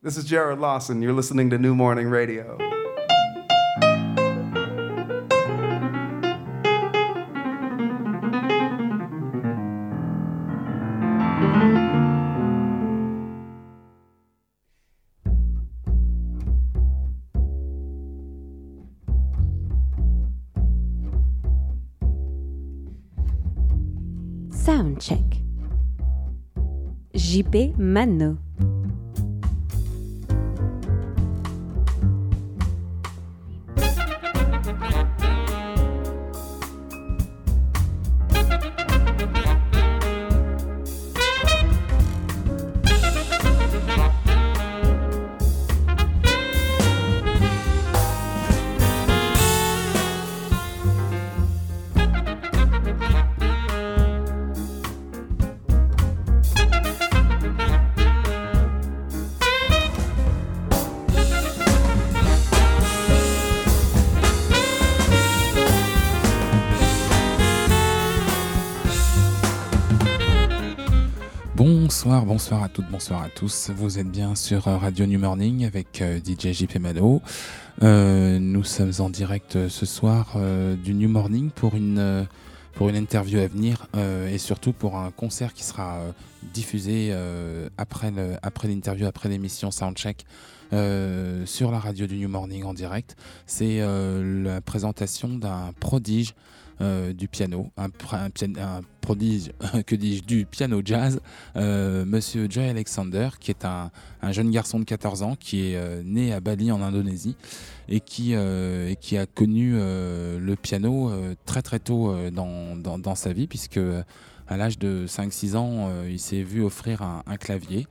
This is Jared Lawson. You're listening to New Morning Radio. Soundcheck. JP Mano. Bonsoir à tous. Vous êtes bien sur Radio New Morning avec euh, DJ JP Malo. Euh, nous sommes en direct euh, ce soir du New Morning pour une, interview à venir et surtout pour un concert qui sera diffusé après l'interview, après l'émission Soundcheck. sur la radio du New Morning en direct, c'est la présentation d'un prodige du piano, un, un prodige, que dis-je, du piano jazz, euh, Monsieur Joy Alexander, qui est un, un jeune garçon de 14 ans qui est euh, né à Bali en Indonésie et qui, euh, a connu euh, le piano euh, très très tôt euh, dans, dans, sa vie, puisque euh, à l'âge de 5-6 ans, euh, il s'est vu offrir un clavier.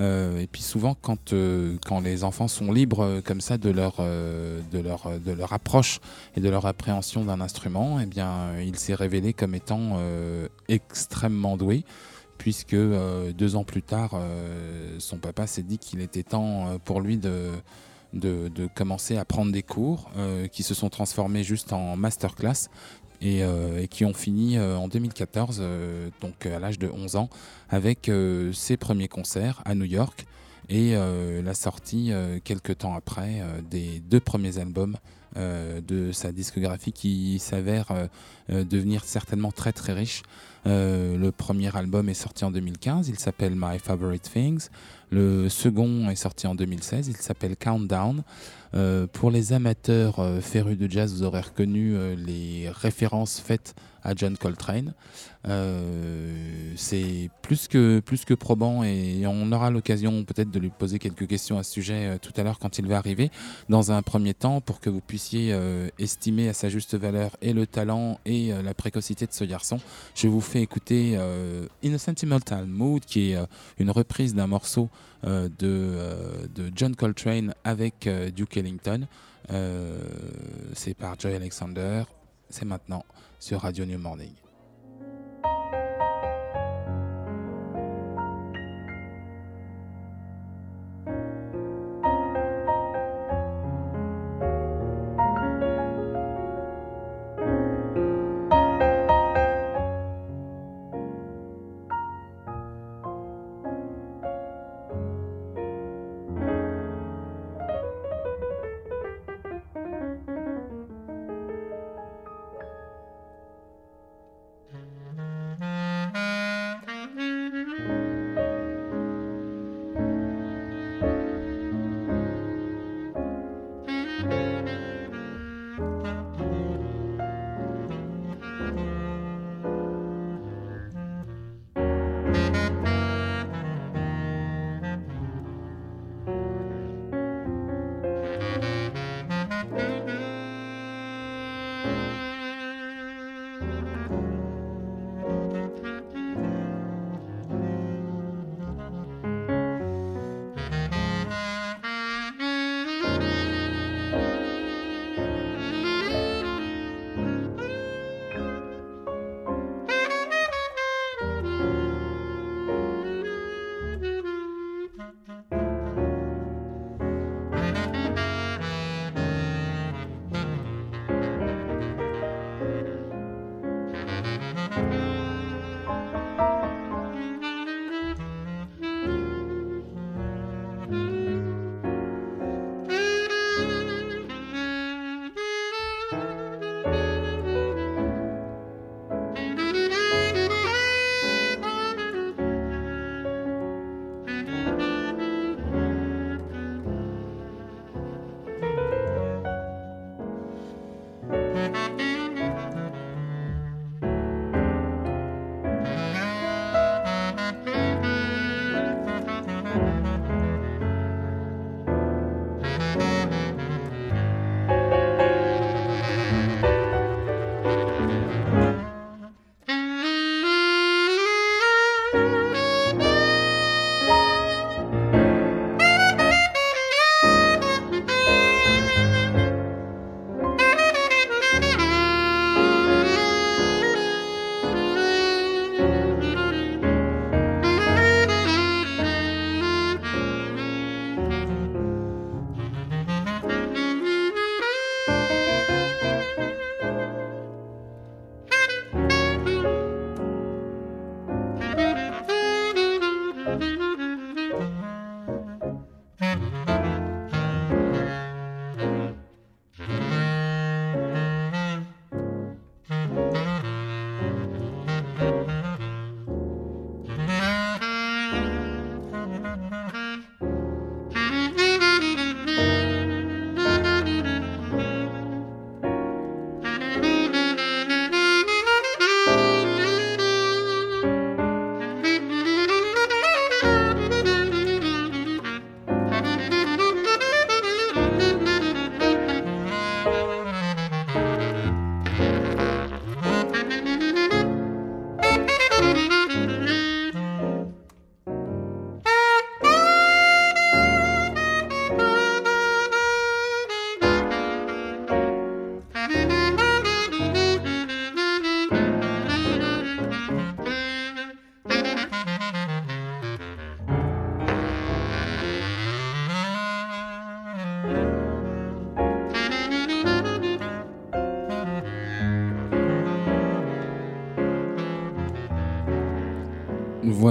Euh, et puis souvent, quand, euh, quand les enfants sont libres euh, comme ça de leur, de, leur, de leur approche et de leur appréhension d'un instrument, eh bien, il s'est révélé comme étant extrêmement doué, puisque deux ans plus tard, son papa s'est dit qu'il était temps pour lui de, de, commencer à prendre des cours, euh, qui se sont transformés juste en masterclass. Et, euh, et qui ont fini euh, en 2014, euh, donc à l'âge de 11 ans, avec ses premiers concerts à New York et la sortie quelques temps après des deux premiers albums de sa discographie qui s'avère devenir certainement très très riche. Le premier album est sorti en 2015, il s'appelle My Favorite Things. Le second est sorti en 2016, il s'appelle Countdown. Euh, pour les amateurs euh, férus de jazz, vous aurez reconnu euh, les références faites à John Coltrane. Euh, c'est plus que, plus que probant et on aura l'occasion peut-être de lui poser quelques questions à ce sujet tout à l'heure quand il va arriver. Dans un premier temps, pour que vous puissiez estimer à sa juste valeur et le talent et la précocité de ce garçon, je vous fais écouter In a Sentimental Mood, qui est une reprise d'un morceau de, euh, de John Coltrane avec euh, Duke Ellington. Euh, c'est par Joy Alexander. C'est maintenant sur Radio New Morning.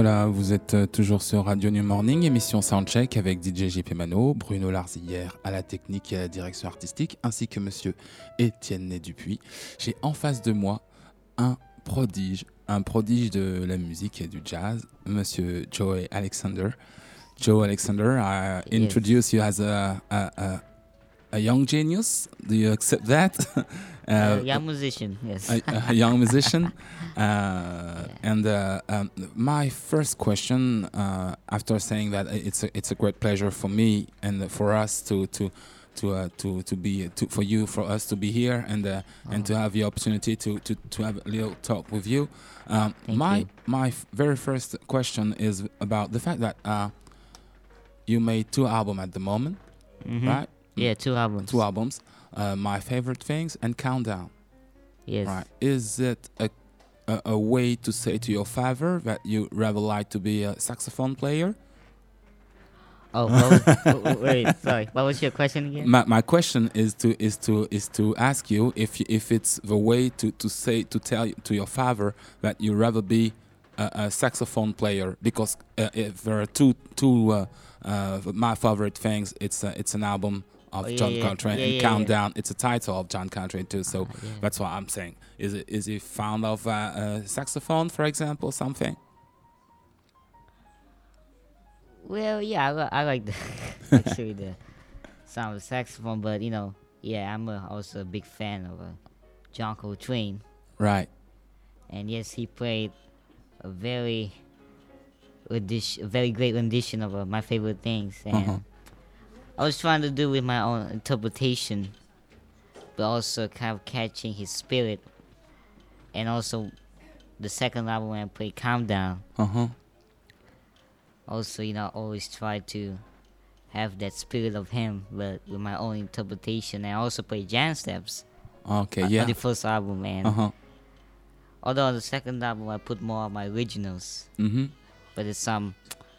Voilà, vous êtes euh, toujours sur Radio New Morning, émission Soundcheck avec DJ JP Mano, Bruno Larzillière à la technique et à la direction artistique, ainsi que monsieur Étienne Né Dupuis. J'ai en face de moi un prodige, un prodige de la musique et du jazz, monsieur Joe Alexander. Joe Alexander, I Yes. introduce you as a, a, a, a young genius. Do you accept that? Uh, young musician, yes. a, a young musician. Uh, and uh, um, my first question, uh, after saying that it's a, it's a great pleasure for me and for us to to to uh, to to be to, for you for us to be here and uh, and to have the opportunity to, to, to have a little talk with you. Um, my you. my very first question is about the fact that uh, you made two albums at the moment, Mhm. right? Yeah, two albums. Two albums. Uh, my favorite things and countdown. Yes. Right. Is it a, a a way to say to your father that you rather like to be a saxophone player? Oh, what was, wait, sorry. What was your question again? My, my question is to is to is to ask you if you, if it's the way to, to say to tell to your father that you rather be a, a saxophone player because uh, if there are two two uh, uh, my favorite things it's it's an album of Oh, yeah, John yeah. Coltrane Yeah, and. Countdown it's a title of John Coltrane too so yeah. that's what I'm saying is it is he fond of uh, uh, saxophone for example something Well, yeah, I, I like the actually the sound of saxophone, but you know, yeah, I'm a, also a big fan of uh, John Coltrane, right and yes, he played a very rendition, a very great rendition of uh, my favorite things, and Uh-huh. I was trying to do with my own interpretation, but also kind of catching his spirit, and also the second album when I played Countdown. uh-huh also you know always try to have that spirit of him but with my own interpretation I also play jazz steps okay on- yeah on the first album man. uh-huh although on the second album I put more of my originals mm-hmm but it's some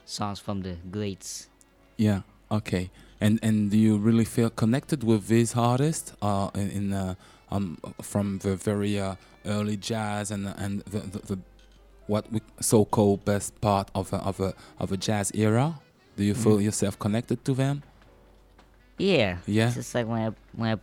songs from the greats Yeah. Okay. And and do you really feel connected with these artists? Uh, in, in uh, um from the very uh, early jazz and and the, the, the what we so-called best part of a, of a of a jazz era. Do you feel Mhm. yourself connected to them? yeah Yeah. it's just like when I when I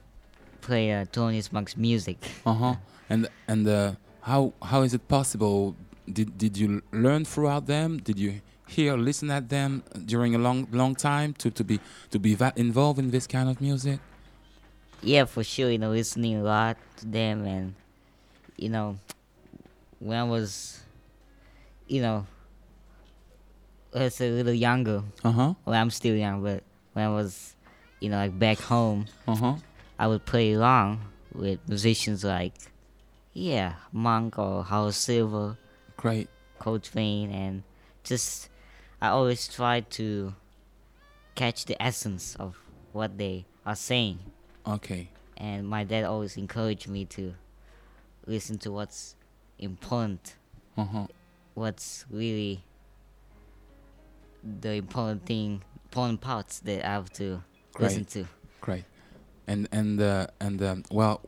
play uh, Tony Monk's music Uh huh. And and uh, how how is it possible? Did did you learn throughout them? Did you hear, listen at them during a long long time to to be to be that involved in this kind of music? yeah for sure you know listening a lot to them and you know when I was you know as a little younger Uh huh. well I'm still young but when I was you know like back home Uh huh. I would play along with musicians like yeah Monk or Howard Silver Great. Coltrane and just I always try to catch the essence of what they are saying Okay. and my dad always encouraged me to listen to what's important Uh huh. what's really the important thing important parts that I have to listen to Great. And and uh, and um, well,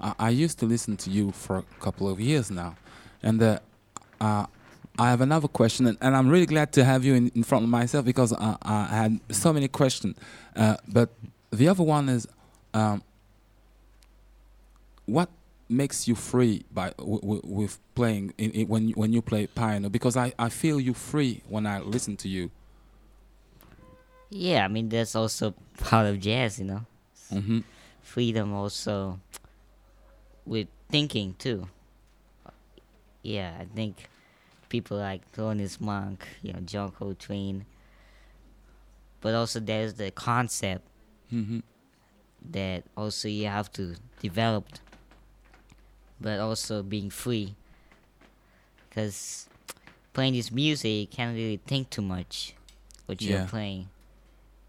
I, I used to listen to you for a couple of years now, and uh, uh, I have another question, and, and I'm really glad to have you in, in front of myself because I, I had so many questions. Uh, but the other one is, um, what makes you free by w- w- with playing in, in, when you- when you play piano? Because I, I feel you free when I listen to you. Yeah, I mean that's also part of jazz, you know. hmm Freedom also with thinking too. Yeah, I think people like Thelonious Monk, you know, John Coltrane. But also there's the concept hmm that also you have to develop. But also being free. Because playing this music, you can't really think too much what you're Yeah. playing.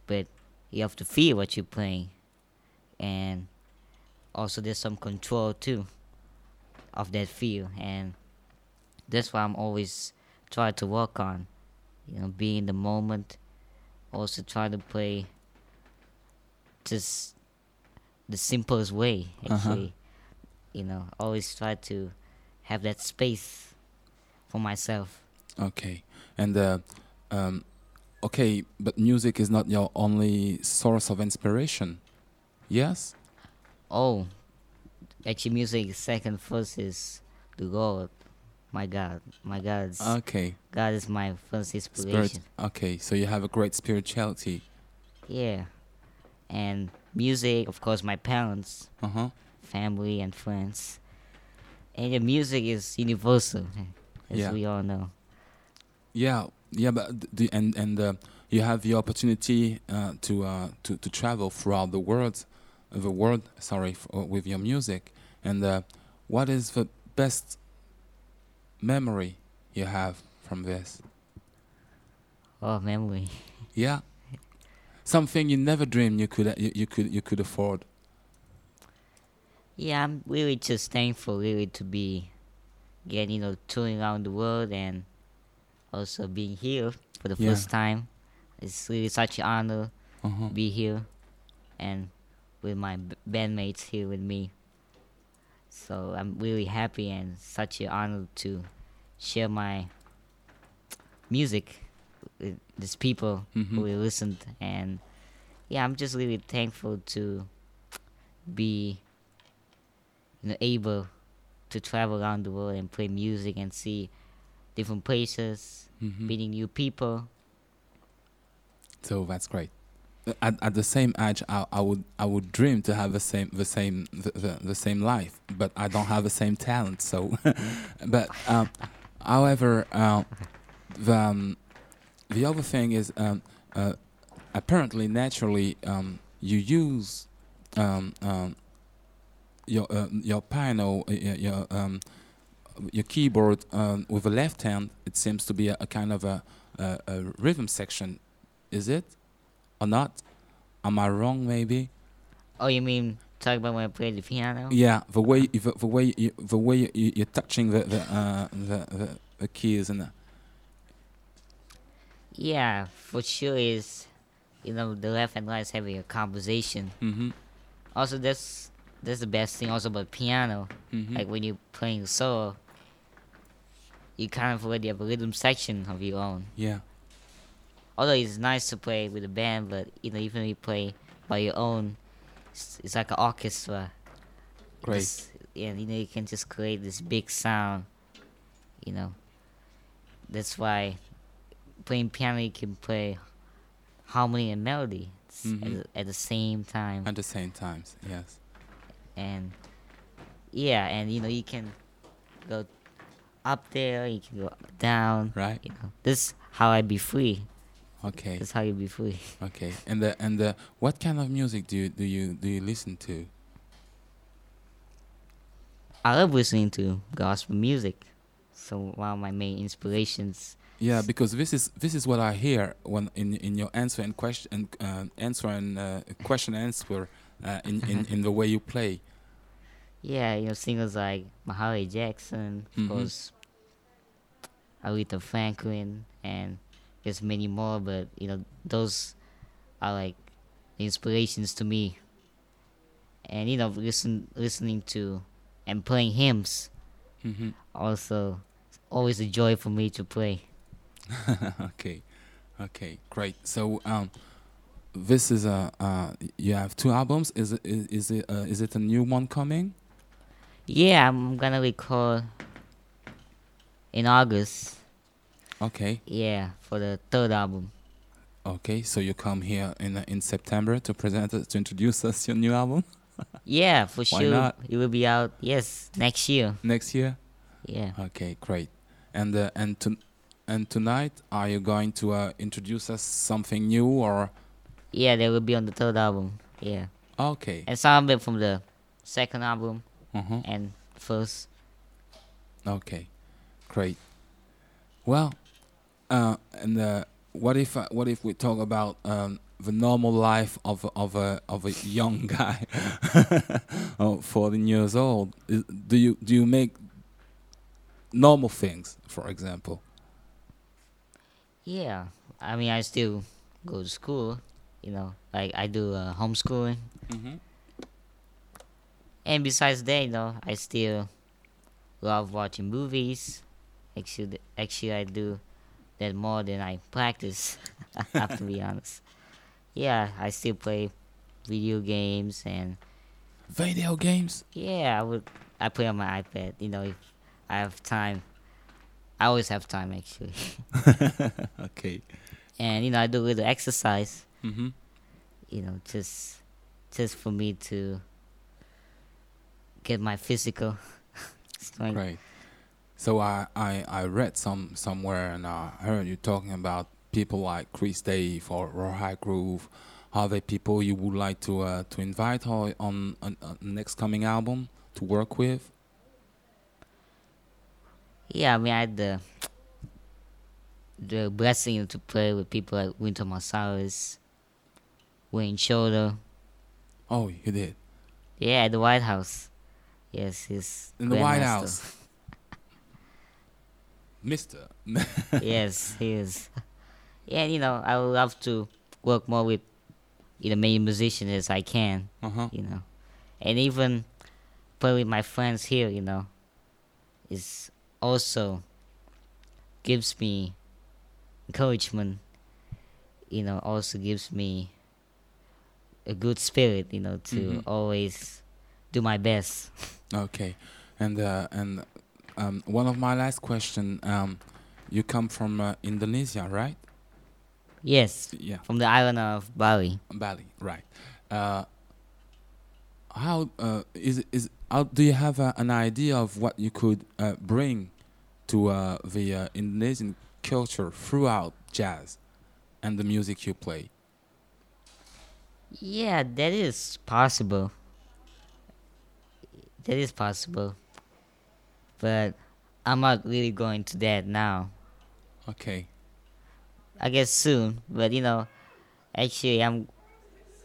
But you have to feel what you're playing. And also there's some control too of that feel. And that's why I'm always trying to work on. You know, being in the moment. Also try to play just the simplest way Uh-huh. actually you know always try to have that space for myself Okay. And uh, um, okay, but music is not your only source of inspiration. Yes. Oh, actually, music second first is the Lord, my God, my God's Okay. God is my first Spirit. inspiration. Okay, so you have a great spirituality. Yeah, and music, of course, my parents, Uh huh. family, and friends. And the music is universal, as Yeah. we all know. Yeah, yeah, but the, and and uh, you have the opportunity uh, to uh, to to travel throughout the world, uh, the world. Sorry, f- uh, with your music. And uh, what is the best memory you have from this? Oh, memory. Yeah, something you never dreamed you could you, you could you could afford. Yeah, I'm really just thankful, really, to be getting, you know, touring around the world and also being here for the Yeah. first time. It's really such an honor Uh huh. to be here and with my b- bandmates here with me. So I'm really happy and such an honor to share my music with these people Mhm. who will listen. And yeah, I'm just really thankful to be you know, able to travel around the world and play music and see different places, Mhm. meeting new people. So that's great. At, at the same age, I, I would I would dream to have the same the same the, the, the same life, but I don't have the same talent. So, but um, however, uh, the um, the other thing is um, uh, apparently naturally um, you use um, um, your uh, your piano your your, keyboard with the left hand. It seems to be a, a kind of a, a, a rhythm section is it or not? Am I wrong? Maybe. Oh, you mean talk about when I play the piano? Yeah, the way the, the way you, the way you, you're touching the the, uh, the the the keys and the, Yeah, for sure is you know the left and right is having a conversation. mm-hmm, Also, that's that's the best thing also about piano. mm-hmm. Like when you're playing solo, you kind of already have a rhythm section of your own. yeah, Although it's nice to play with a band, but you know even if you play by your own, it's, it's like an orchestra. great. Just- yeah, you know you can just create this big sound. You know. That's why playing piano you can play harmony and melody s- at, mm-hmm. the, at the same time. At the same times, yes. and yeah, and you know you can go up there, you can go down. Right. You know, this how I be free. Okay. This how you be free. Okay. And the and the what kind of music do you do you do you listen to? I love listening to gospel music. So one of my main inspirations. Yeah, because this is this is what I hear when in in your answer and question uh, answer and uh, question answer uh, in, in in the way you play. Yeah, you know singers like Mahalia Jackson, of Mhm. course, Aretha Franklin, and there's many more. But you know those are like inspirations to me. And you know listen listening to and playing hymns hmm also always a joy for me to play. okay, okay, great. So um, this is a uh, you have two albums. Is it is, is it uh, is it a new one coming? Yeah, I'm gonna record in August. Okay, Yeah, for the third album. okay. So you come here in uh, in September to present us to introduce us your new album Yeah, for Why sure. not? It will be out. Yes, next year. next year. Yeah. Okay, great. And uh, and to, and tonight, are you going to uh, introduce us something new or? Yeah, they will be on the third album. Yeah. Okay. And some of it from the second album Uh-huh. and first. Okay, great. Well, uh, and uh, what if uh, what if we talk about um, the normal life of a- of a of a young guy, oh, 14 years old? Is, do you do you make normal things, for example? Yeah. I mean, I still go to school. You know, like I do uh, homeschooling. Mm-hmm. And besides that, you know, I still love watching movies. Actually, actually, I do that more than I practice. I have to be honest. Yeah, I still play video games and Video games. yeah, I would I play on my iPad. You know, if I have time, I always have time actually. okay. and you know, I do a little exercise. Mm-hmm. You know, just just for me to get my physical strength. Right. So I, I, I read some somewhere and I heard you talking about people like Chris Dave or Rohai Groove. Are they people you would like to uh, to invite or on a next coming album to work with? Yeah, I mean, I had the the blessing to play with people like Winter Marsalis, Wayne Shoulder. Oh, you did Yeah, at the White House. Yes, he's in the White. House, Mister. yes, he is. Yeah, you know, I would love to work more with you know many musicians as I can. uh huh. You know, and even play with my friends here. You know, is also gives me encouragement. You know, also gives me a good spirit. You know, to Mhm. always do my best. Okay, and uh, and um, one of my last question. Um, you come from uh, Indonesia, right? Yes, Yeah. from the island of Bali. Bali, right? Uh, how uh, is is how, do you have uh, an idea of what you could uh, bring to uh, the uh, Indonesian culture throughout jazz and the music you play? Yeah, that is possible. That is possible. But I'm not really going to that now. Okay, I guess soon. But you know, actually, I'm.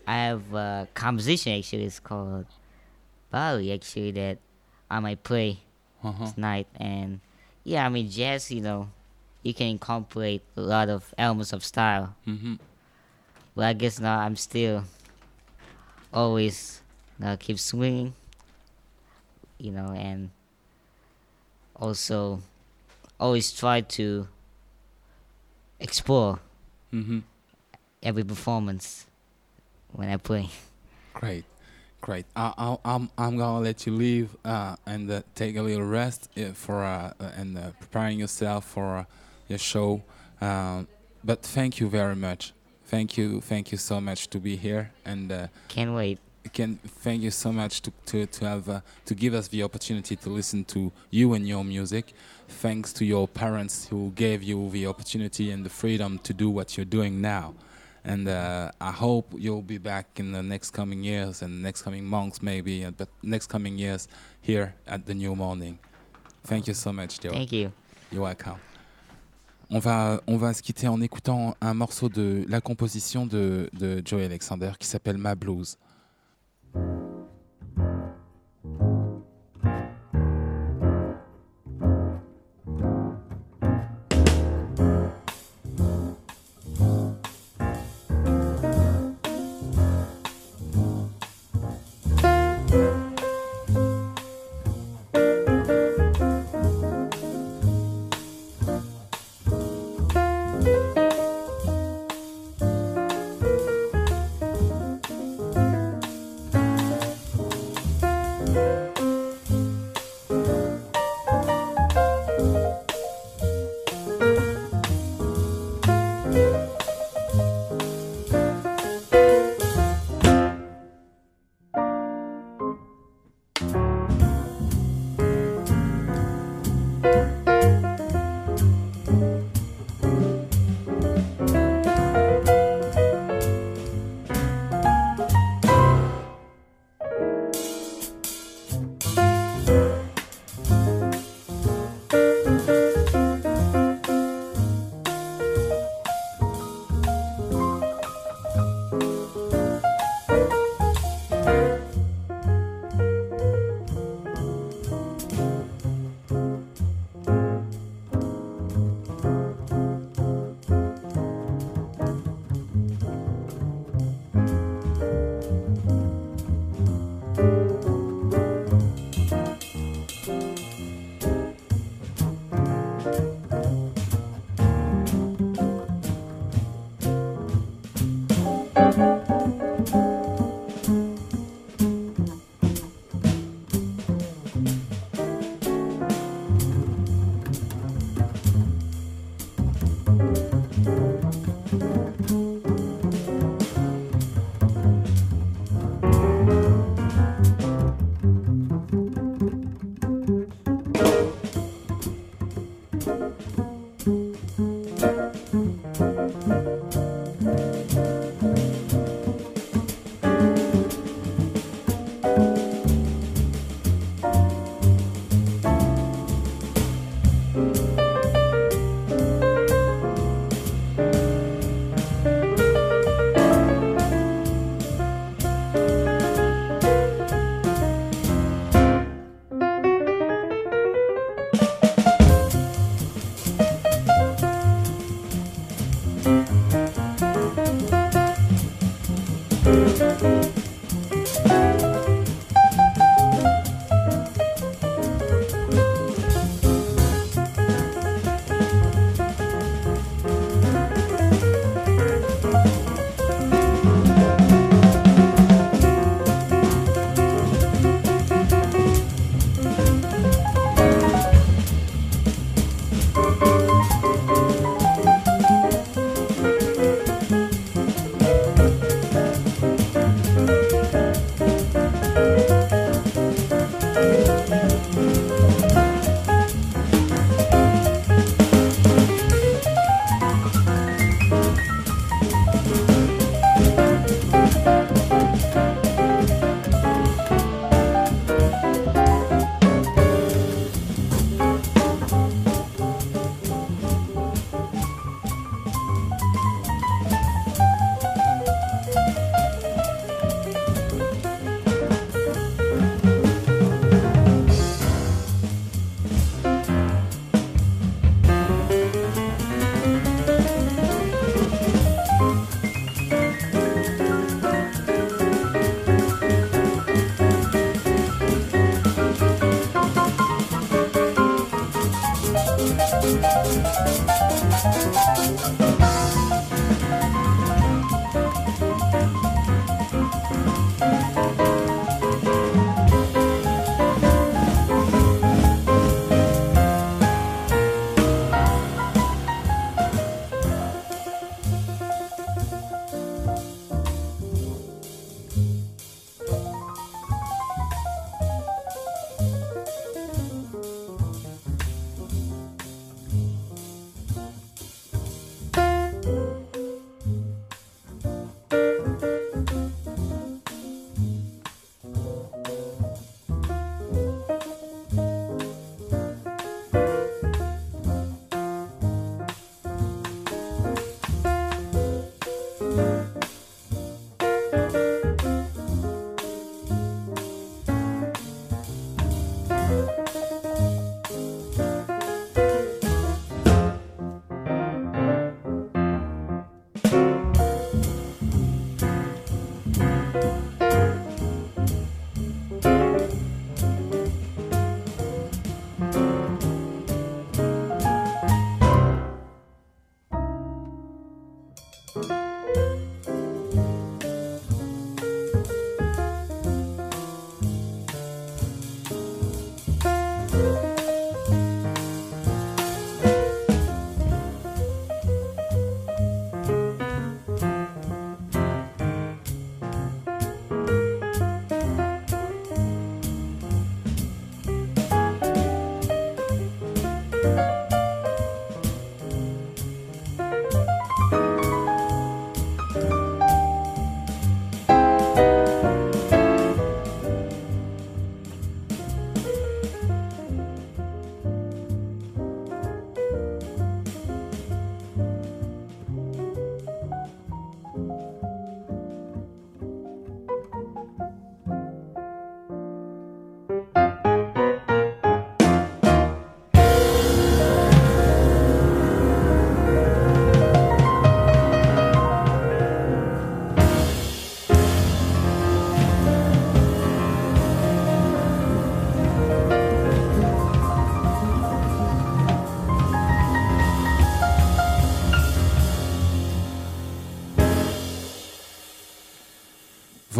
I have a composition actually. It's called Bali. Actually, that I might play uh-huh. tonight. And yeah, I mean, jazz. You know, you can incorporate a lot of elements of style. hmm But I guess now I'm still always uh, keep swinging, you know, and also always try to explore hmm every performance when I play. Great, great. I, I, I'm I'm gonna let you leave uh, and uh, take a little rest uh, for uh, uh, and uh, preparing yourself for uh, your show. Um, but thank you very much. Thank you, thank you so much to be here and uh, Can't wait. Can thank you so much to to to have uh, to give us the opportunity to listen to you and your music. Thanks to your parents who gave you the opportunity and the freedom to do what you're doing now. And uh, I hope you'll be back in the next coming years and next coming months, maybe, uh, but next coming years here at the New Morning. Thank you so much, Joe. Thank you. You're welcome. On va, on va se quitter en écoutant un morceau de la composition de, de Joey Alexander qui s'appelle Ma Blues.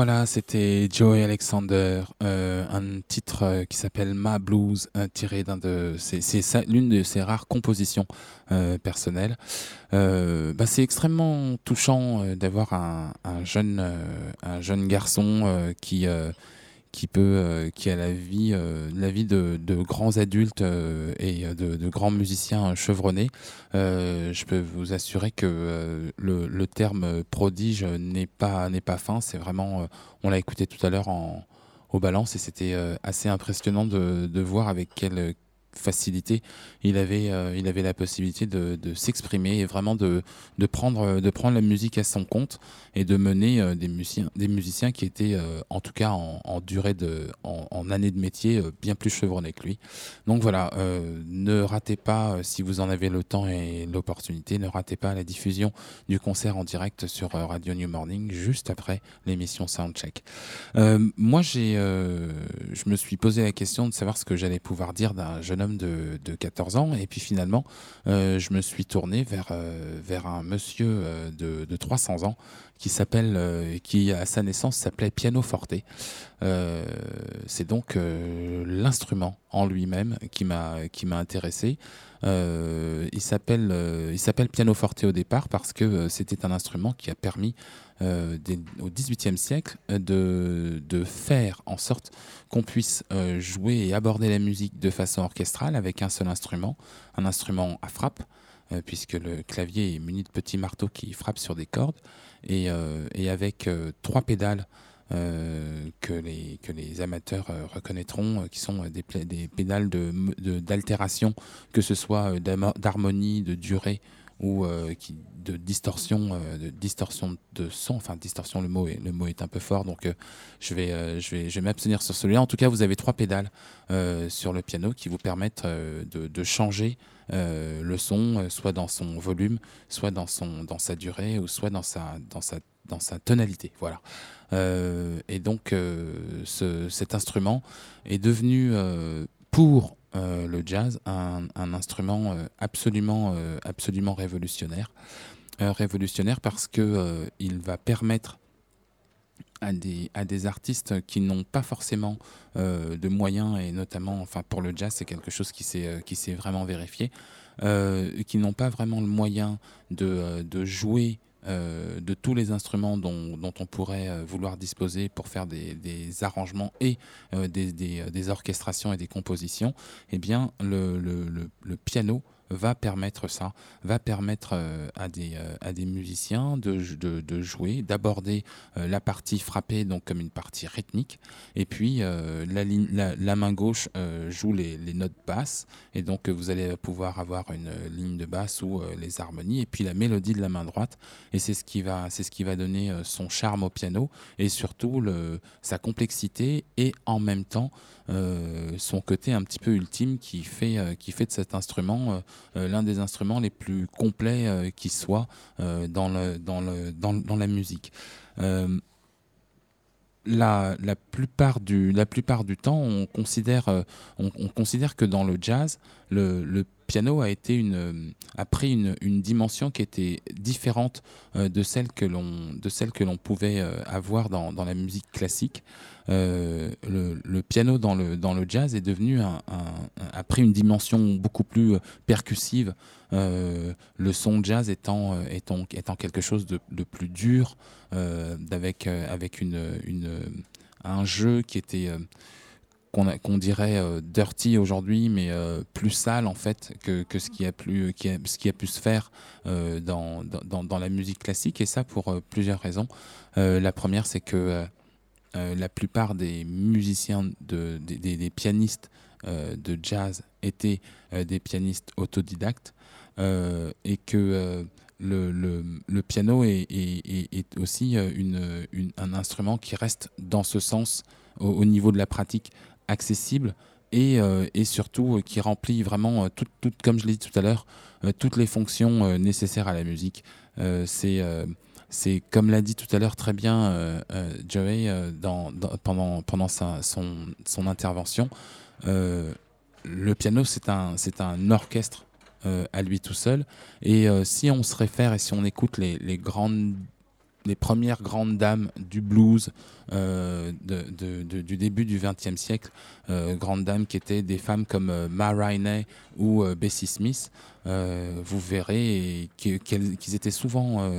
Voilà, c'était Joey Alexander, euh, un titre euh, qui s'appelle Ma Blues, euh, tiré d'un de. Ses rares compositions personnelles. Bah, c'est extrêmement touchant d'avoir un jeune garçon qui qui peut, euh, qui a la vie, euh, la vie de, grands adultes euh, et de, grands musiciens chevronnés. je peux vous assurer que le, terme prodige n'est pas n'est pas fin. C'est vraiment, on l'a écouté tout à l'heure en au balance et c'était assez impressionnant de, voir avec quelle facilité, il avait, euh, il avait la possibilité de, de s'exprimer et vraiment de, de, prendre, de prendre la musique à son compte et de mener euh, des, musiciens, des musiciens qui étaient, euh, en tout cas en, durée de, en, en, année de métier, bien plus chevronnés que lui. Donc voilà, ne ratez pas, si vous en avez le temps et l'opportunité, ne ratez pas la diffusion du concert en direct sur Radio New Morning juste après l'émission Soundcheck. moi, j'ai, je me suis posé la question de savoir ce que j'allais pouvoir dire d'un jeune homme de, de 14 ans. Et puis finalement, euh, je me suis tourné vers, euh, vers un monsieur euh, de, de 300 ans qui s'appelle, qui à sa naissance s'appelait Piano Forte. c'est donc l'instrument en lui-même qui m'a qui m'a intéressé. il s'appelle il s'appelle Piano Forte au départ parce que c'était un instrument qui a permis euh, au XVIIIe siècle de, de, faire en sorte qu'on puisse euh, jouer et aborder la musique de façon orchestrale avec un seul instrument, un instrument à frappe, euh, puisque le clavier est muni de petits marteaux qui frappent sur des cordes, et, et avec trois pédales. que, les, que les amateurs reconnaîtront, qui sont des, des pédales d'altération, de, que ce soit d'harmonie, de durée ou euh, qui, de distorsion, euh, de distorsion de son. Enfin, distorsion, le mot est, le mot est un peu fort, donc euh, je vais, je vais, je vais m'abstenir sur celui-là. En tout cas, vous avez trois pédales sur le piano qui vous permettent de, changer le son, soit dans son volume, soit dans son, dans sa durée, ou soit dans sa, dans sa, dans sa tonalité. Voilà. et donc, ce, cet instrument est devenu pour euh, le jazz, un, instrument euh, absolument, euh, absolument révolutionnaire. révolutionnaire parce que il va permettre à des, à des artistes qui n'ont pas forcément de moyens, et notamment enfin pour le jazz, c'est quelque chose qui s'est vraiment vérifié, qui n'ont pas vraiment le moyen de, de jouer euh, de tous les instruments dont, on pourrait euh, vouloir disposer pour faire des, arrangements et euh, des, orchestrations et des compositions, eh bien le piano va permettre ça, va permettre euh, à, des, euh, à des musiciens de, de, jouer, d'aborder euh, la partie frappée donc comme une partie rythmique, et puis la, la, la, main gauche joue les, les, notes basses, et donc vous allez pouvoir avoir une ligne de basse ou les harmonies, et puis la mélodie de la main droite, et c'est ce qui va, c'est ce qui va donner son charme au piano, et surtout le, sa complexité, et en même temps son côté un petit peu ultime qui fait, euh, qui fait de cet instrument euh, l'un des instruments les plus complets qui soit dans, le, dans, le, dans, la musique. La, la, plupart du, la plupart du temps, on considère, on, on considère que dans le jazz, le piano a, été une, a pris une, une dimension qui était différente de celle que l'on pouvait avoir dans, dans, la musique classique. Euh, le, le, piano dans le, dans le jazz est devenu un, a pris une dimension beaucoup plus euh, percussive. Euh, le son jazz étant, euh, étant, étant quelque chose de, de plus dur, euh, avec, avec une, une, un jeu qui était qu'on dirait euh, dirty aujourd'hui, mais euh, plus sale en fait que, que, ce, qui a pu, se faire euh, dans, la musique classique, et ça pour plusieurs raisons. la première, c'est que euh, la plupart des musiciens, de, des, pianistes euh, de jazz étaient euh, des pianistes autodidactes et que le, piano est, aussi un instrument qui reste dans ce sens au niveau de la pratique accessible et, euh, et, surtout euh, qui remplit vraiment, tout, tout, comme je l'ai dit tout à l'heure, euh, toutes les fonctions nécessaires à la musique. c'est comme l'a dit tout à l'heure très bien euh, euh, Joey euh, dans, pendant, pendant son, son intervention, euh, le piano c'est un, un orchestre euh, à lui tout seul. Et euh, si on se réfère et si on écoute les grandes les premières grandes dames du blues euh, du début du XXe siècle, euh, grandes dames qui étaient des femmes comme euh, Ma Rainey ou Bessie Smith, vous verrez étaient souvent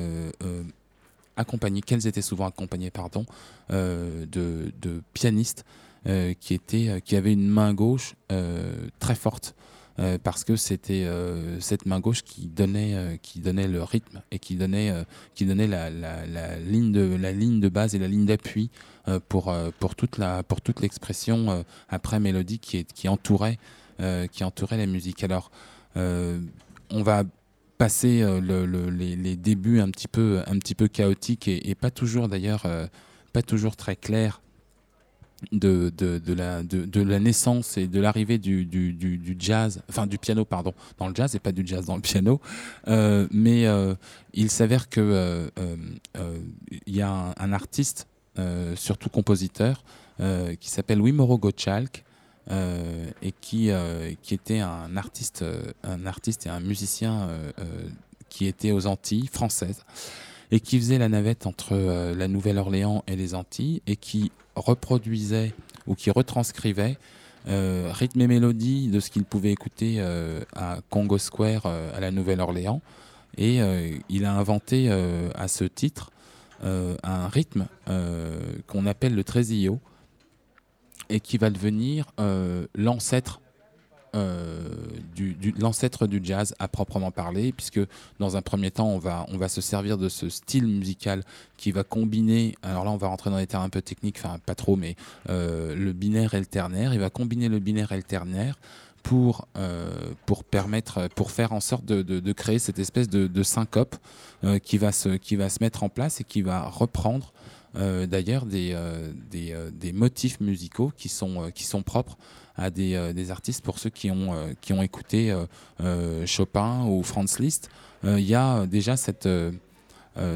qu'elles étaient souvent accompagnées, pardon, de, pianistes qui étaient, qui avaient une main gauche très forte. Parce que c'était cette main gauche qui donnait, qui donnait le rythme et qui donnait, qui donnait la, ligne de, la ligne de base et la ligne d'appui pour, pour toute la pour toute l'expression après mélodie qui, entourait qui entourait la musique. Alors, on va passer les, débuts un petit peu, un petit peu chaotiques et, pas toujours d'ailleurs, pas toujours très clairs de, de, la, de, la naissance et de l'arrivée du, du, jazz, enfin du piano, pardon, dans le jazz et pas du jazz dans le piano. Euh, mais euh, il s'avère que euh, y a un, artiste, surtout compositeur, qui s'appelle Wimoro Gottschalk. et qui, qui était un artiste, un artiste et un musicien qui était aux Antilles françaises et qui faisait la navette entre la Nouvelle-Orléans et les Antilles et qui reproduisait ou qui retranscrivait euh, rythme et mélodie de ce qu'il pouvait écouter euh, à Congo Square euh, à la Nouvelle-Orléans. Et il a inventé à ce titre un rythme qu'on appelle le tresillo et qui va devenir l'ancêtre euh, du, l'ancêtre du jazz à proprement parler, puisque dans un premier temps, on va, on va se servir de ce style musical qui va combiner, alors là on va rentrer dans des termes un peu techniques, enfin pas trop, mais euh, le binaire et le ternaire, il va combiner le binaire et le ternaire pour, euh, pour permettre, pour faire en sorte de, de, créer cette espèce de, de syncope qui, va se, qui va se mettre en place et qui va reprendre d'ailleurs des, des, des, motifs musicaux qui sont, qui sont propres à des, euh, des artistes, pour ceux qui ont, euh, qui ont écouté euh, Chopin ou Franz Liszt, il y a déjà cette...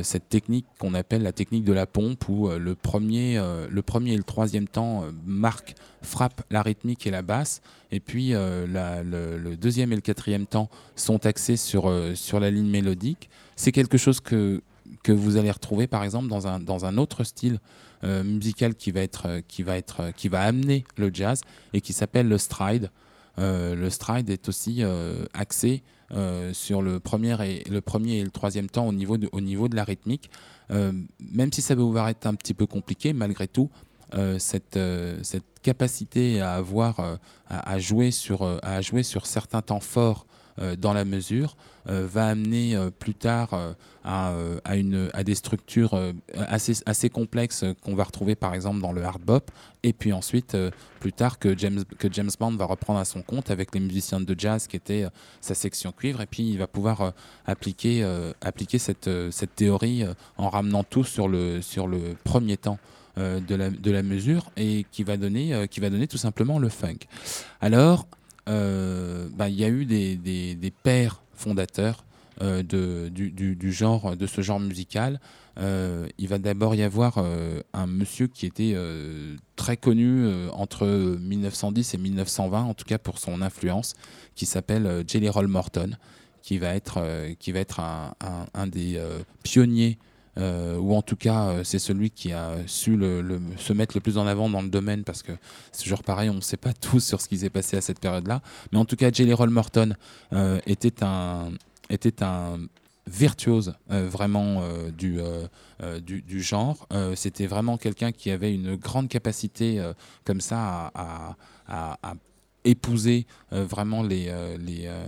cette technique qu'on appelle la technique de la pompe, où le, premier, le premier et le troisième temps marquent, frappent la rythmique et la basse, et puis la, le, deuxième et le quatrième temps sont axés sur, sur la ligne mélodique. C'est quelque chose que, que vous allez retrouver par exemple dans un, dans un autre style euh, musical qui va être euh, qui va être euh, qui va amener le jazz et qui s'appelle le stride. le stride est aussi axé sur le premier et le premier et le troisième temps au niveau de, au niveau de la rythmique. même si ça peut vous paraître un petit peu compliqué, malgré tout, cette, cette capacité à avoir à, jouer sur à jouer sur certains temps forts dans la mesure euh, va amener euh, plus tard à, des structures assez, complexes qu'on va retrouver par exemple dans le hard bop et puis ensuite plus tard que James, Bond va reprendre à son compte avec les musiciens de jazz qui était sa section cuivre et puis il va pouvoir appliquer, cette, théorie en ramenant tout sur le, premier temps. de, la, de la mesure et qui va donner qui va donner tout simplement le funk. Alors euh, bah, il y a eu des, pères fondateurs euh, de, du, genre, de ce genre musical. Euh, il va d'abord y avoir un monsieur qui était très connu entre 1910 et 1920, en tout cas pour son influence, qui s'appelle Jelly Roll Morton, qui va être, qui va être un des pionniers euh, ou en tout cas euh, c'est celui qui a su se mettre le plus en avant dans le domaine parce que c'est toujours pareil, on ne sait pas tout sur ce qui s'est passé à cette période-là. Mais en tout cas, Jelly Roll Morton euh, était un virtuose vraiment du, genre. C'était vraiment quelqu'un qui avait une grande capacité comme ça à épouser euh, vraiment les, euh, euh,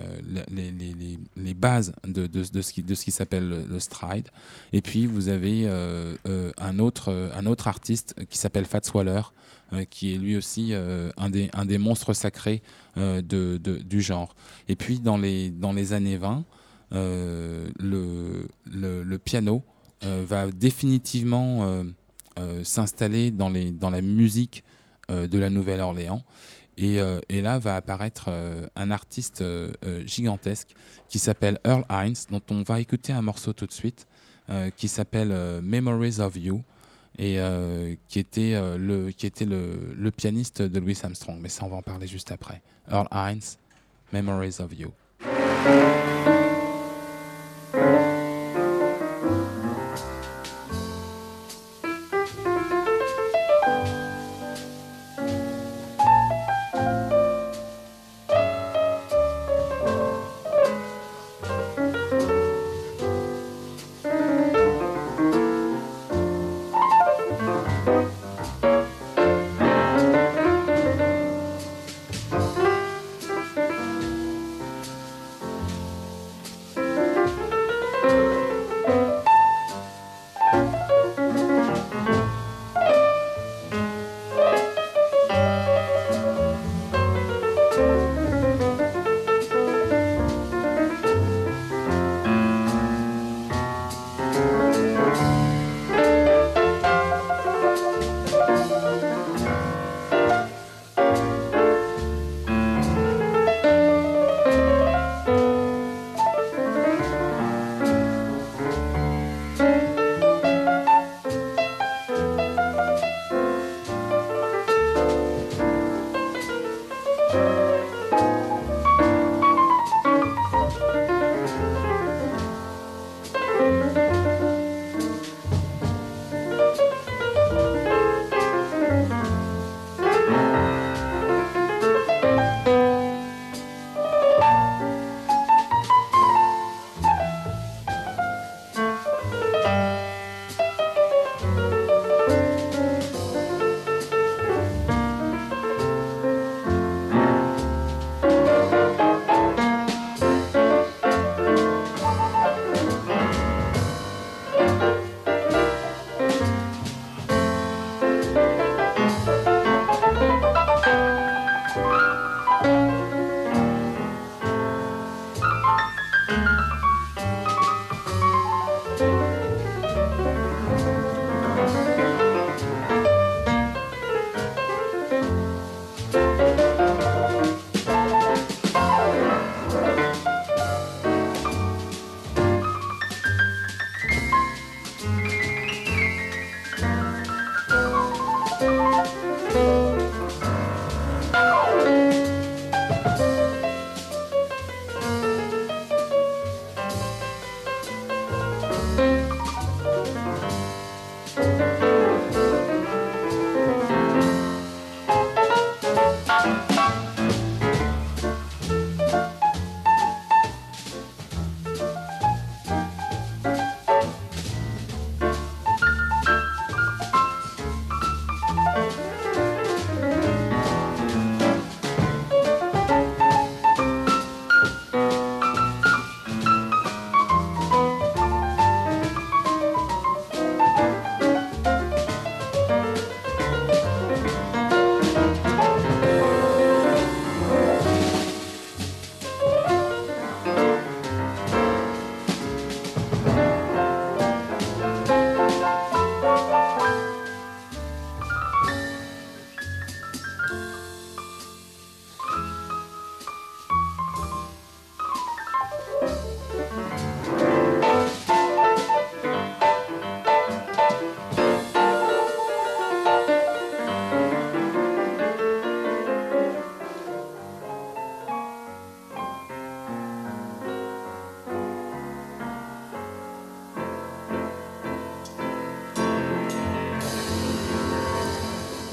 les, les, les, les, bases de, de, de, ce qui, de qui s'appelle le, stride. Et puis vous avez un, autre, un autre artiste qui s'appelle Fats Waller, qui est lui aussi un, des, un des monstres sacrés de, du genre. Et puis dans les, dans les années 20, le, le, le, piano va définitivement s'installer dans, les, dans la musique de la Nouvelle-Orléans. Euh, et, là va apparaître euh, un artiste euh, gigantesque qui s'appelle Earl Hines, dont on va écouter un morceau tout de suite, qui s'appelle Memories of You, et qui était, le, qui était le, pianiste de Louis Armstrong. Mais ça, on va en parler juste après. Earl Hines, Memories of You.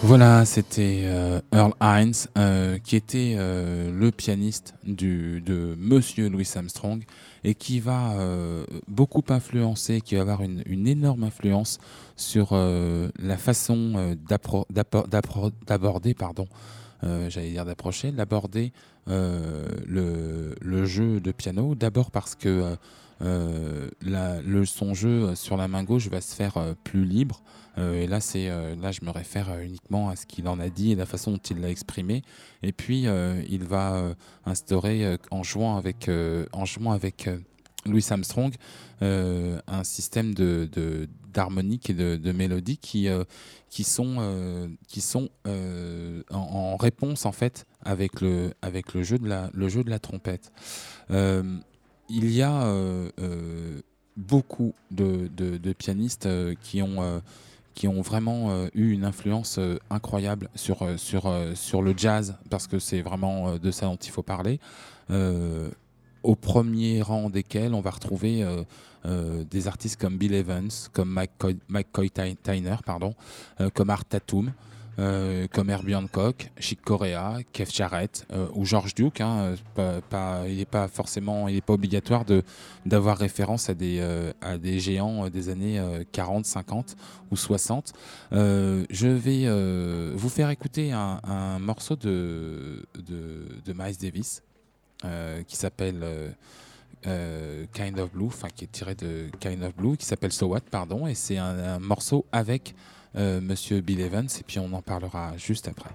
Voilà, c'était euh, Earl Hines, euh, qui était euh, le pianiste de Monsieur Louis Armstrong et qui va beaucoup influencer, qui va avoir une, énorme influence sur la façon d'aborder, pardon, j'allais dire d'approcher, d'aborder le, le, jeu de piano. D'abord parce que le, son jeu sur la main gauche va se faire plus libre. Euh, et là, c'est euh, là, je me réfère euh, uniquement à ce qu'il en a dit et la façon dont il l'a exprimé. Et puis, il va instaurer, en jouant avec, en jouant avec Louis Armstrong, un système de, d'harmonique et de, de mélodie qui, qui sont, qui sont en, réponse en fait avec le, avec le, jeu, de la, le jeu de la trompette. il y a beaucoup de, de pianistes qui ont qui ont vraiment euh, eu une influence euh, incroyable sur, euh, sur, sur le jazz, parce que c'est vraiment de ça dont il faut parler. au premier rang desquels on va retrouver des artistes comme Bill Evans, comme Mike, Coy, Tyner, pardon, comme Art Tatum, comme Herbie Hancock, Chic Corea, Kev Jarrett euh, ou George Duke. Hein, pas, il n'est pas forcément, il n'est pas obligatoire d'avoir référence à des euh, géants des années 40, 50 ou 60. je vais vous faire écouter un, morceau de, Miles Davis qui s'appelle Kind of Blue, enfin qui est tiré de Kind of Blue, qui s'appelle So What, pardon, et c'est un morceau avec euh, Monsieur Bill Evans, et puis on en parlera juste après.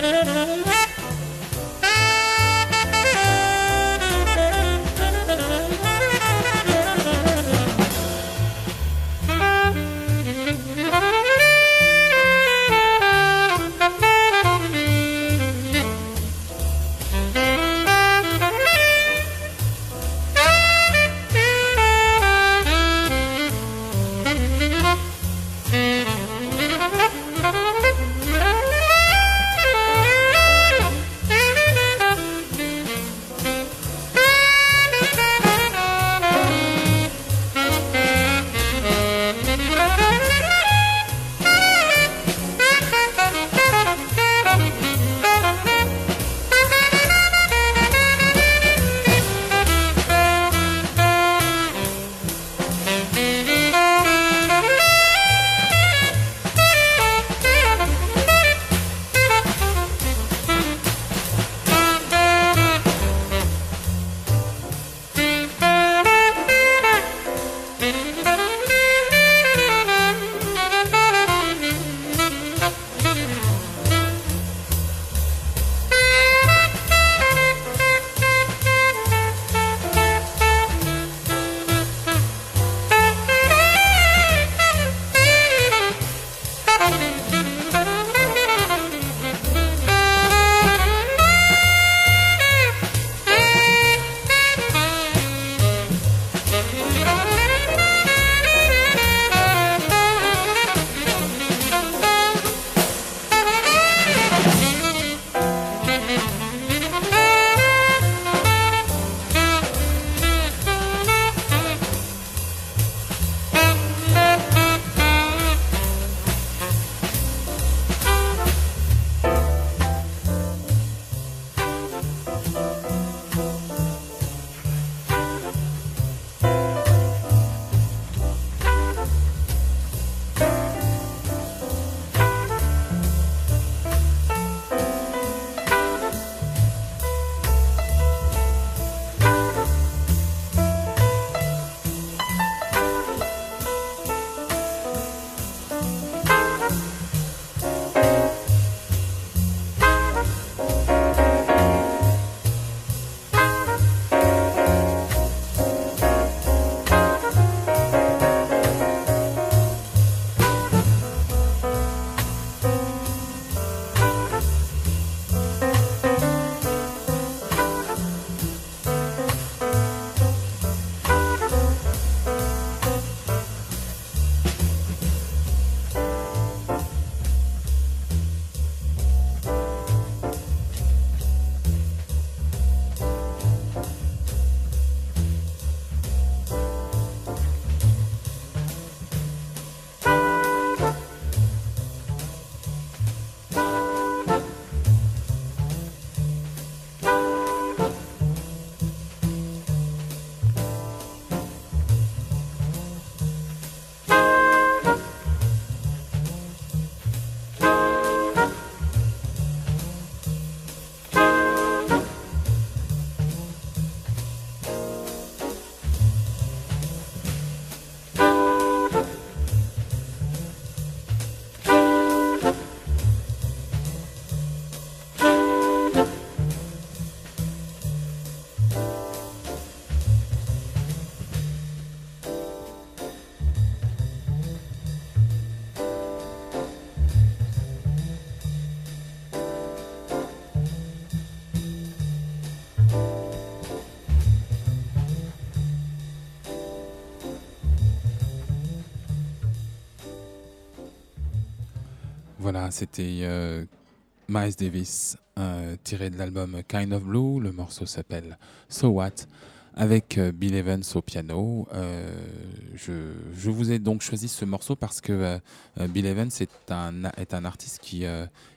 Música voilà, c'était Miles Davis, tiré de l'album Kind of Blue. Le morceau s'appelle So What avec Bill Evans au piano. je, je, vous ai donc choisi ce morceau parce que Bill Evans est un, est un artiste qui,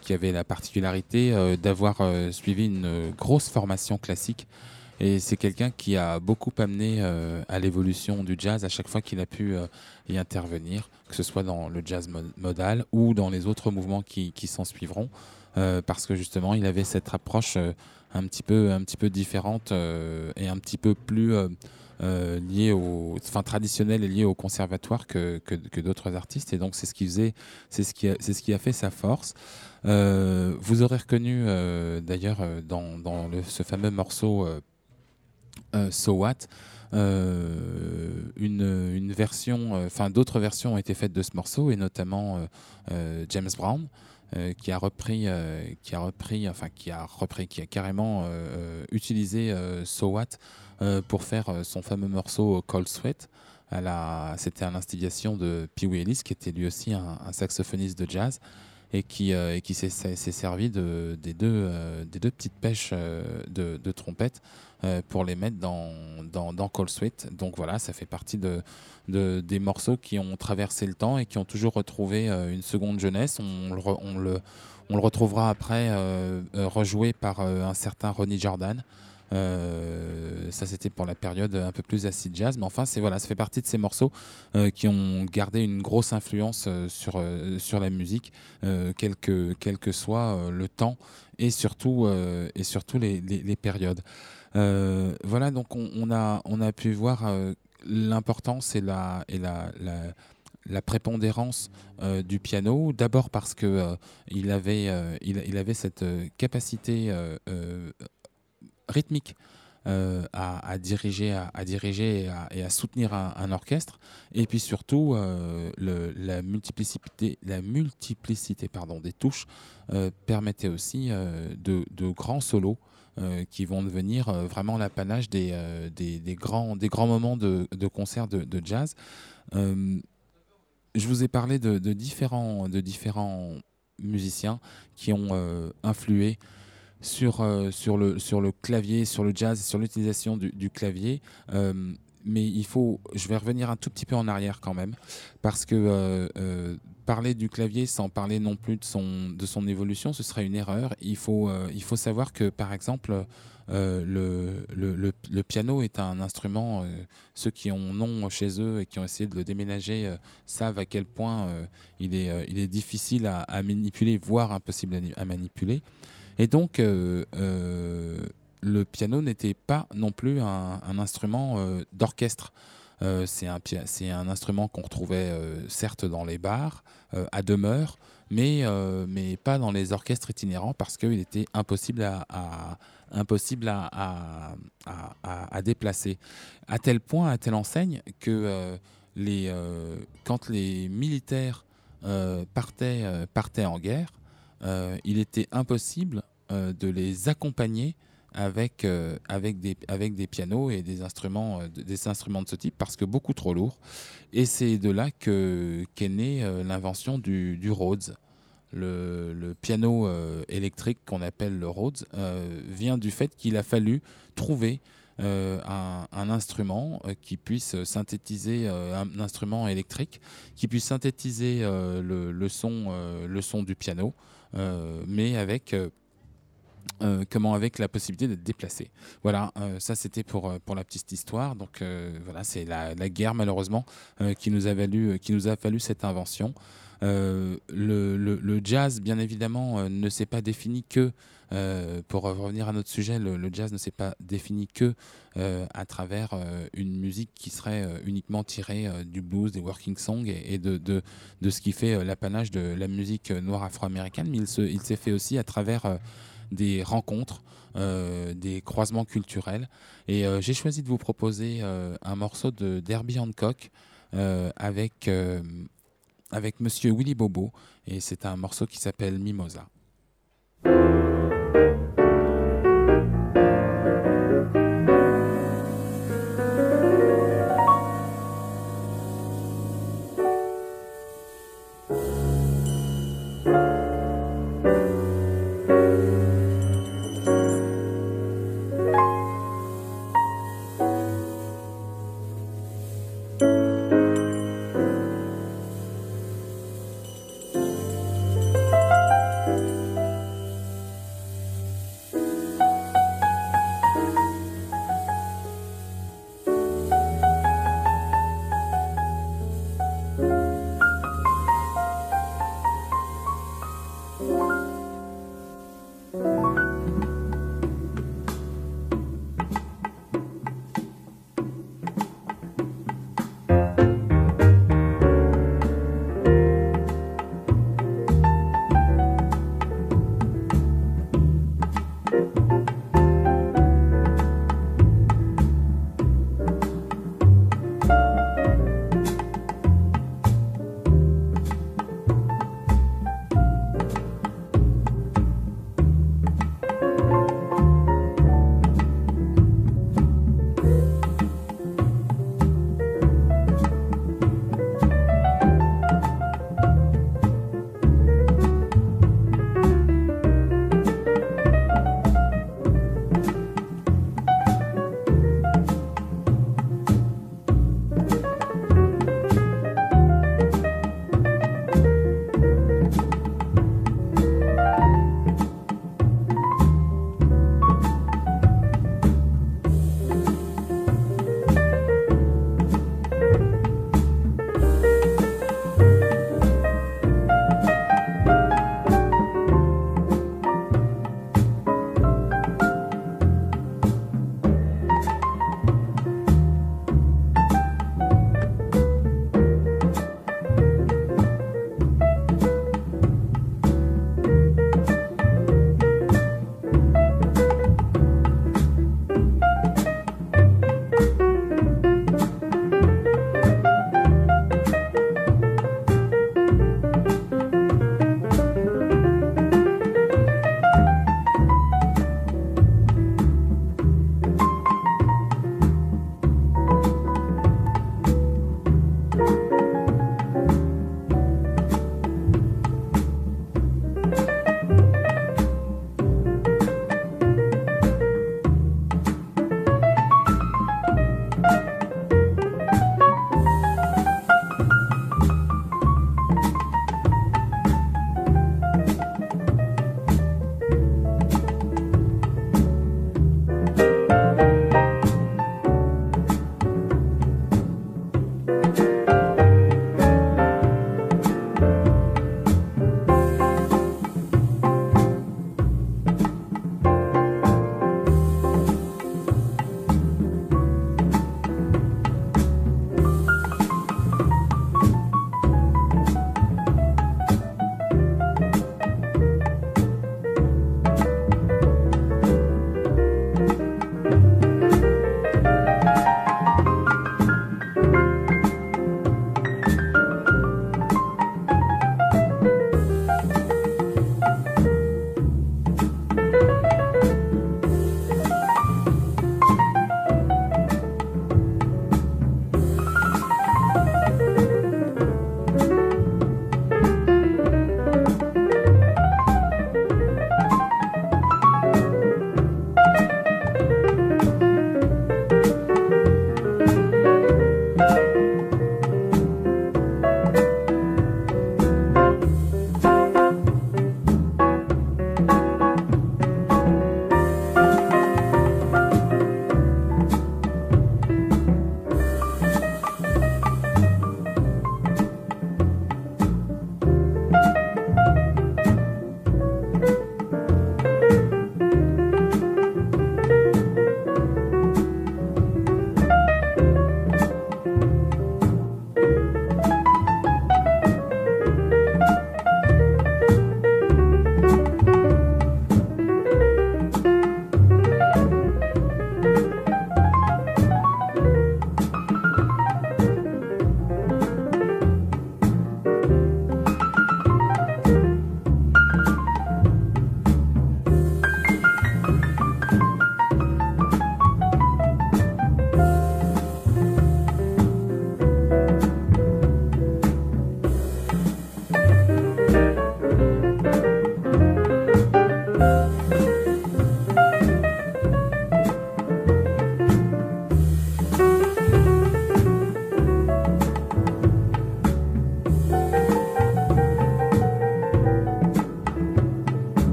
qui avait la particularité d'avoir suivi une grosse formation classique. Et c'est quelqu'un qui a beaucoup amené à l'évolution du jazz à chaque fois qu'il a pu y intervenir, que ce soit dans le jazz modal ou dans les autres mouvements qui, qui s'en suivront, euh, parce que justement, il avait cette approche euh, un petit peu, un petit peu différente euh, et un petit peu plus liée au, enfin traditionnelle et liée au conservatoire que, que, d'autres artistes. Et donc, c'est ce qui faisait, c'est ce qui, c'est ce qui a fait sa force. vous aurez reconnu d'ailleurs dans, dans le, ce fameux morceau So What. Euh, une, une, version, euh, enfin d'autres versions ont été faites de ce morceau et notamment euh, James Brown. qui a repris, qui a repris, enfin qui a repris, qui a carrément utilisé So What pour faire son fameux morceau Cold Sweat. C'était à l'instigation de Pee Wee Ellis, qui était lui aussi un saxophoniste de jazz et qui, et qui s'est servi de, des, deux, petites pêches de, de trompette euh, pour les mettre dans, dans, dans, Call Sweet. Donc voilà, ça fait partie de, de, des morceaux qui ont traversé le temps et qui ont toujours retrouvé euh, une seconde jeunesse. On, le, retrouvera après euh, rejoué par un certain Ronnie Jordan. Ça c'était pour la période un peu plus acid jazz, mais enfin c'est voilà, ça fait partie de ces morceaux qui ont gardé une grosse influence sur sur la musique, quel que soit le temps et surtout et surtout les, les, périodes. Euh, voilà, donc on, a, on a pu voir euh, l'importance et la, et la, la, prépondérance euh, du piano. D'abord parce que il avait, il, avait cette capacité rythmique. à, diriger, à, diriger et à, soutenir un, orchestre. Et puis surtout, le, la multiplicité, des touches permettait aussi de, grands solos euh, qui vont devenir euh, vraiment l'apanage des, euh, grands, moments de, concert de, jazz. je vous ai parlé différents, de différents musiciens qui ont influé sur, sur, le, sur le clavier, sur le jazz, sur l'utilisation du, clavier mais il faut, je vais revenir un tout petit peu en arrière quand même, parce que euh, euh, parler du clavier sans parler non plus de son, de son évolution, ce serait une erreur. Il faut, euh, il faut savoir que, par exemple, le, le, le, piano est un instrument, ceux qui ont nom chez eux et qui ont essayé de le déménager savent à quel point il, est, il est difficile à, manipuler, voire impossible à, manipuler. Et donc, le piano n'était pas non plus un, instrument euh, d'orchestre. Euh, c'est un, un, instrument qu'on retrouvait euh, certes dans les bars, à demeure, mais, mais pas dans les orchestres itinérants parce qu'il était impossible à, impossible à, à, déplacer. À tel point, à telle enseigne, que les, quand les militaires partaient, partaient en guerre, il était impossible de les accompagner avec, euh, avec, des, avec des pianos et des instruments, euh, des instruments de ce type parce que beaucoup trop lourds. Et c'est de là qu'est née euh, l'invention du, du, Rhodes. Le, le piano électrique qu'on appelle le Rhodes vient du fait qu'il a fallu trouver un, un, instrument qui puisse synthétiser un instrument électrique, qui puisse synthétiser le, le, son, le son du piano, mais avec euh, comment avec la possibilité d'être déplacé. Voilà, euh, ça c'était pour, euh, pour la petite histoire. Donc voilà, c'est la, la, guerre malheureusement qui, nous a valu, qui nous a fallu cette invention. Le, le, jazz, bien évidemment, ne s'est pas défini que, pour revenir à notre sujet, le, jazz ne s'est pas défini que à travers une musique qui serait uniquement tirée du blues, des working songs et, de, ce qui fait l'apanage de la musique noire afro-américaine, mais il s'est fait aussi à travers des rencontres, euh, des croisements culturels. Et euh, j'ai choisi de vous proposer euh, un morceau de Derby Hancock avec, avec Monsieur Willy Bobo. Et c'est un morceau qui s'appelle Mimosa.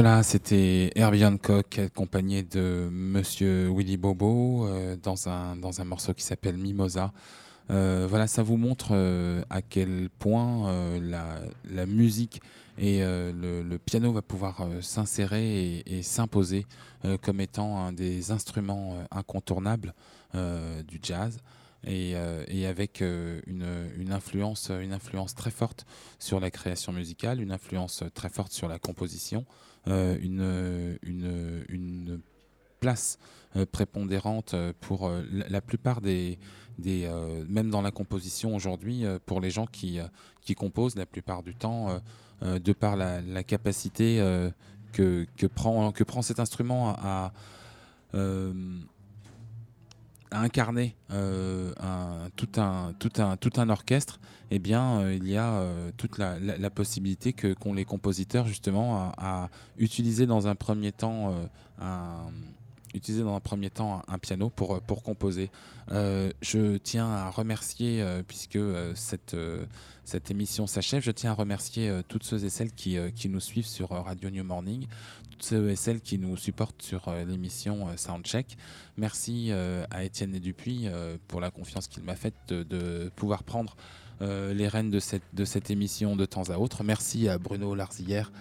Voilà, c'était Herbie Hancock accompagné de Monsieur Willy Bobo euh, dans, un, dans un morceau qui s'appelle Mimosa. Euh, voilà, ça vous montre euh, à quel point la, la, musique et le, piano va pouvoir s'insérer et, s'imposer comme étant un des instruments incontournables du jazz. Et, et, avec une, une, influence, une influence très forte sur la création musicale, une influence très forte sur la composition, une, une, une, place euh, prépondérante pour euh, la, plupart des, des même dans la composition aujourd'hui, pour les gens qui, qui composent la plupart du temps, de par la, capacité que, que, prend, que prend cet instrument à incarner euh, tout, un, tout, un, tout un orchestre, eh bien, euh, il y a euh, toute la, possibilité que les compositeurs justement à, utiliser dans un premier temps un utiliser dans un premier temps un, piano pour, pour composer. je tiens à remercier, puisque cette, cette émission s'achève, je tiens à remercier toutes ceux et celles qui, qui nous suivent sur Radio New Morning, ceux et celles qui nous supportent sur euh, l'émission euh, Soundcheck. Merci euh, à Étienne et Dupuis pour la confiance qu'il m'a faite de, pouvoir prendre les rênes de cette, de cette émission de temps à autre. Merci à Bruno Larzillière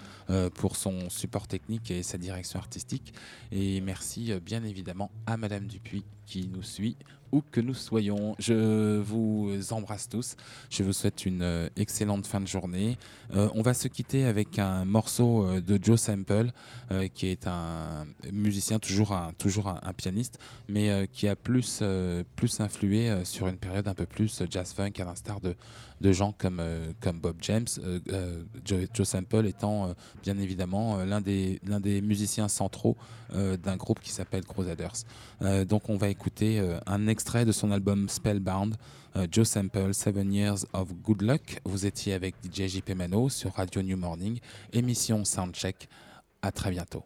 pour son support technique et sa direction artistique. Et merci bien évidemment à Madame Dupuis qui nous suit où que nous soyons. Je vous embrasse tous. Je vous souhaite une euh, excellente fin de journée. Euh, on va se quitter avec un morceau euh, de Joe Sample, qui est un musicien, toujours un, toujours un, pianiste, mais qui a plus, plus influé sur une période un peu plus jazz funk, à l'instar de, de gens comme, comme Bob James. Joe, Joe, Sample étant bien évidemment l'un des, des musiciens centraux d'un groupe qui s'appelle Crusaders. donc on va écouter un extrait de son album Spellbound, euh, Joe Sample, Seven Years of Good Luck. Vous étiez avec DJ JP Mano sur Radio New Morning, émission Soundcheck. À très bientôt.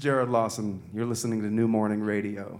Jared Lawson. You're listening to New Morning Radio.